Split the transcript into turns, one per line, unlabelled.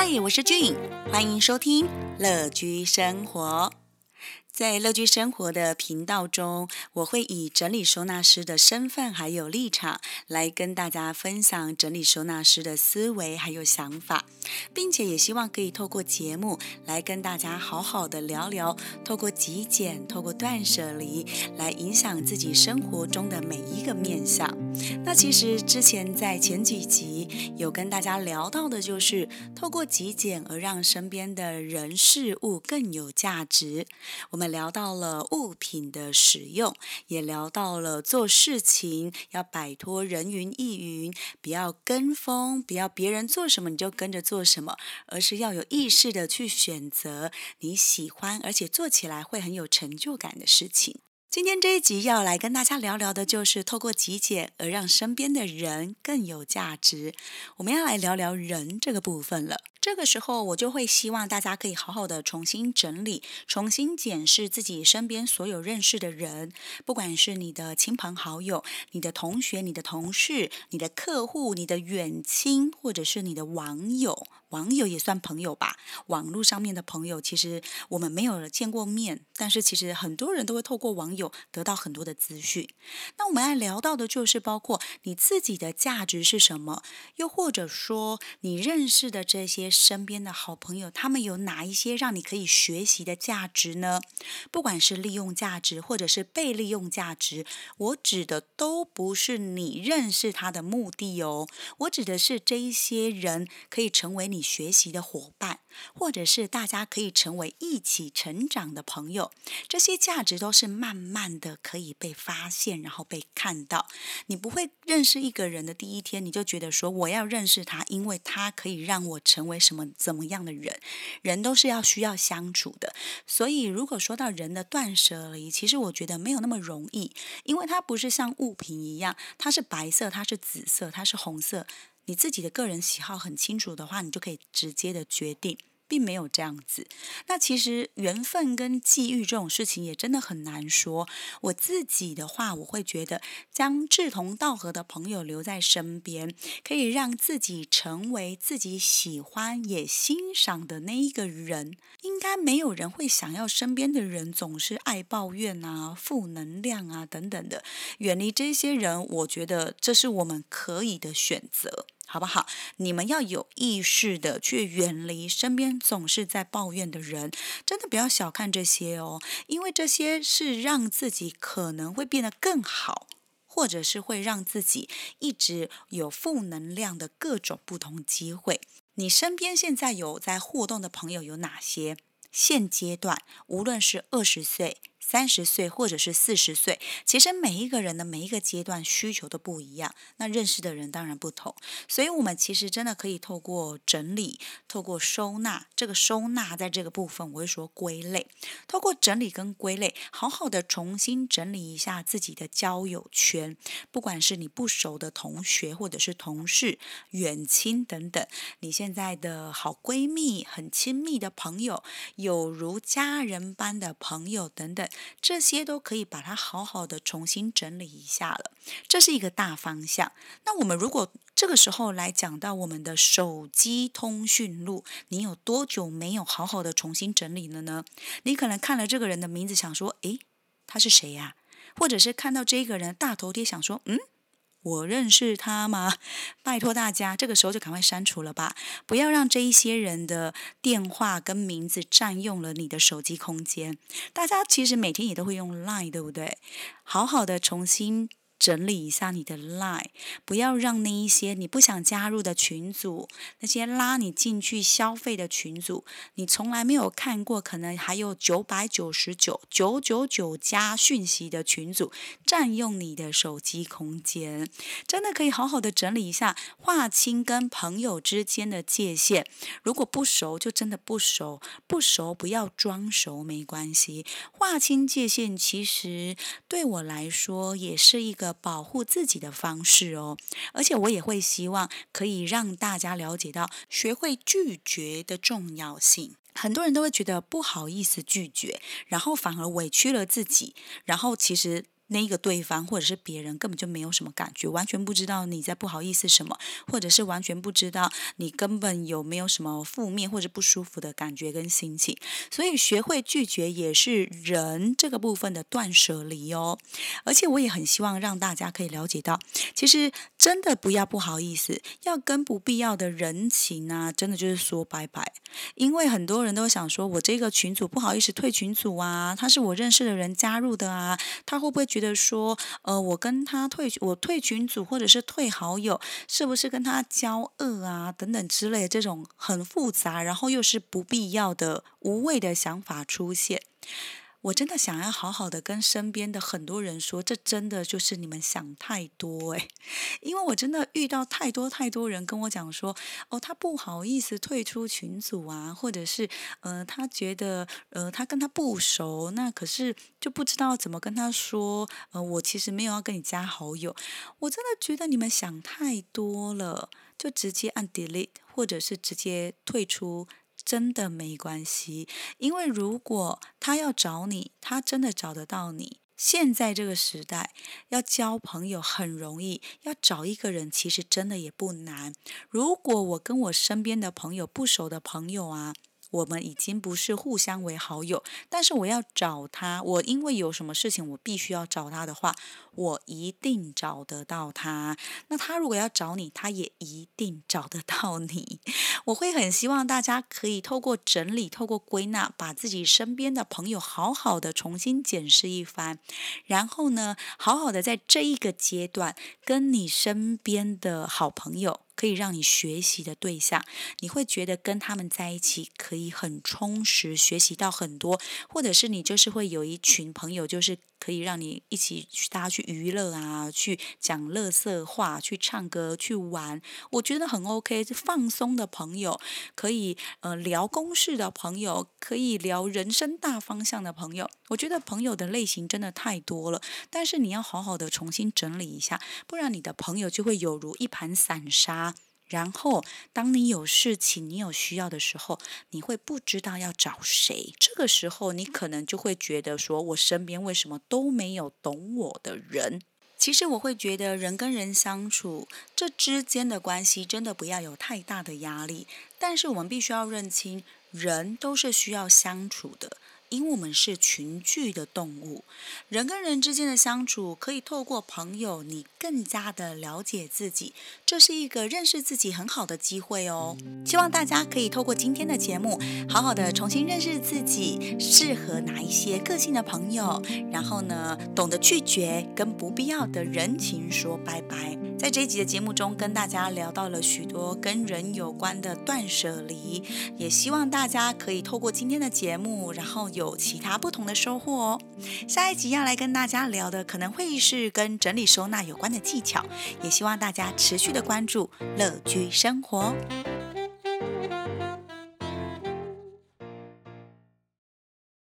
嗨，我是俊，欢迎收听乐居生活。在乐居生活的频道中，我会以整理收纳师的身份还有立场，来跟大家分享整理收纳师的思维还有想法，并且也希望可以透过节目来跟大家好好的聊聊，透过极简，透过断舍离，来影响自己生活中的每一个面向。那其实之前在前几集有跟大家聊到的，就是透过极简而让身边的人事物更有价值。我们聊到了物品的使用，也聊到了做事情要摆脱人云亦云，不要跟风，不要别人做什么你就跟着做什么，而是要有意识的去选择你喜欢而且做起来会很有成就感的事情。今天这一集要来跟大家聊聊的，就是透过极简而让身边的人更有价值。我们要来聊聊人这个部分了。这个时候，我就会希望大家可以好好的重新整理、重新检视自己身边所有认识的人，不管是你的亲朋好友、你的同学、你的同事、你的客户、你的远亲，或者是你的网友。网友也算朋友吧，网络上面的朋友，其实我们没有见过面，但是其实很多人都会透过网友得到很多的资讯。那我们来聊到的就是包括你自己的价值是什么，又或者说你认识的这些身边的好朋友，他们有哪一些让你可以学习的价值呢？不管是利用价值，或者是被利用价值，我指的都不是你认识他的目的哦，我指的是这一些人可以成为你。学习的伙伴，或者是大家可以成为一起成长的朋友，这些价值都是慢慢的可以被发现，然后被看到。你不会认识一个人的第一天，你就觉得说我要认识他，因为他可以让我成为什么怎么样的人。人都是要需要相处的，所以如果说到人的断舍离，其实我觉得没有那么容易，因为它不是像物品一样，它是白色，它是紫色，它是红色。你自己的个人喜好很清楚的话，你就可以直接的决定。并没有这样子。那其实缘分跟际遇这种事情也真的很难说。我自己的话，我会觉得将志同道合的朋友留在身边，可以让自己成为自己喜欢也欣赏的那一个人。应该没有人会想要身边的人总是爱抱怨啊、负能量啊等等的。远离这些人，我觉得这是我们可以的选择。好不好？你们要有意识的去远离身边总是在抱怨的人，真的不要小看这些哦，因为这些是让自己可能会变得更好，或者是会让自己一直有负能量的各种不同机会。你身边现在有在互动的朋友有哪些？现阶段，无论是二十岁。三十岁或者是四十岁，其实每一个人的每一个阶段需求都不一样，那认识的人当然不同，所以我们其实真的可以透过整理，透过收纳，这个收纳在这个部分我会说归类，透过整理跟归类，好好的重新整理一下自己的交友圈，不管是你不熟的同学，或者是同事、远亲等等，你现在的好闺蜜、很亲密的朋友，有如家人般的朋友等等。这些都可以把它好好的重新整理一下了，这是一个大方向。那我们如果这个时候来讲到我们的手机通讯录，你有多久没有好好的重新整理了呢？你可能看了这个人的名字，想说，诶，他是谁呀？或者是看到这个人大头贴，想说，嗯。我认识他吗？拜托大家，这个时候就赶快删除了吧，不要让这一些人的电话跟名字占用了你的手机空间。大家其实每天也都会用 Line，对不对？好好的重新。整理一下你的 line，不要让那一些你不想加入的群组，那些拉你进去消费的群组，你从来没有看过，可能还有九百九十九九九九加讯息的群组，占用你的手机空间。真的可以好好的整理一下，划清跟朋友之间的界限。如果不熟，就真的不熟；不熟，不要装熟，没关系。划清界限，其实对我来说也是一个。保护自己的方式哦，而且我也会希望可以让大家了解到学会拒绝的重要性。很多人都会觉得不好意思拒绝，然后反而委屈了自己，然后其实那个对方或者是别人根本就没有什么感觉，完全不知道你在不好意思什么，或者是完全不知道你根本有没有什么负面或者不舒服的感觉跟心情。所以学会拒绝也是人这个部分的断舍离哦。而且我也很希望让大家可以了解到，其实真的不要不好意思，要跟不必要的人情啊，真的就是说拜拜。因为很多人都想说，我这个群组不好意思退群组啊，他是我认识的人加入的啊，他会不会觉得说，呃，我跟他退我退群组或者是退好友，是不是跟他交恶啊等等之类的这种很复杂，然后又是不必要的无谓的想法出现。我真的想要好好的跟身边的很多人说，这真的就是你们想太多诶，因为我真的遇到太多太多人跟我讲说，哦，他不好意思退出群组啊，或者是呃，他觉得呃，他跟他不熟，那可是就不知道怎么跟他说，呃，我其实没有要跟你加好友，我真的觉得你们想太多了，就直接按 delete，或者是直接退出。真的没关系，因为如果他要找你，他真的找得到你。现在这个时代，要交朋友很容易，要找一个人其实真的也不难。如果我跟我身边的朋友不熟的朋友啊。我们已经不是互相为好友，但是我要找他，我因为有什么事情我必须要找他的话，我一定找得到他。那他如果要找你，他也一定找得到你。我会很希望大家可以透过整理、透过归纳，把自己身边的朋友好好的重新检视一番，然后呢，好好的在这一个阶段跟你身边的好朋友。可以让你学习的对象，你会觉得跟他们在一起可以很充实，学习到很多，或者是你就是会有一群朋友，就是。可以让你一起去，大家去娱乐啊，去讲乐色话，去唱歌，去玩，我觉得很 OK。放松的朋友，可以呃聊公事的朋友，可以聊人生大方向的朋友。我觉得朋友的类型真的太多了，但是你要好好的重新整理一下，不然你的朋友就会有如一盘散沙。然后，当你有事情、你有需要的时候，你会不知道要找谁。这个时候，你可能就会觉得说：“我身边为什么都没有懂我的人？”其实，我会觉得人跟人相处，这之间的关系真的不要有太大的压力。但是，我们必须要认清，人都是需要相处的。因为我们是群聚的动物，人跟人之间的相处可以透过朋友，你更加的了解自己，这是一个认识自己很好的机会哦。希望大家可以透过今天的节目，好好的重新认识自己，适合哪一些个性的朋友，然后呢，懂得拒绝跟不必要的人情说拜拜。在这一集的节目中，跟大家聊到了许多跟人有关的断舍离，也希望大家可以透过今天的节目，然后有其他不同的收获哦。下一集要来跟大家聊的，可能会是跟整理收纳有关的技巧，也希望大家持续的关注乐居生活。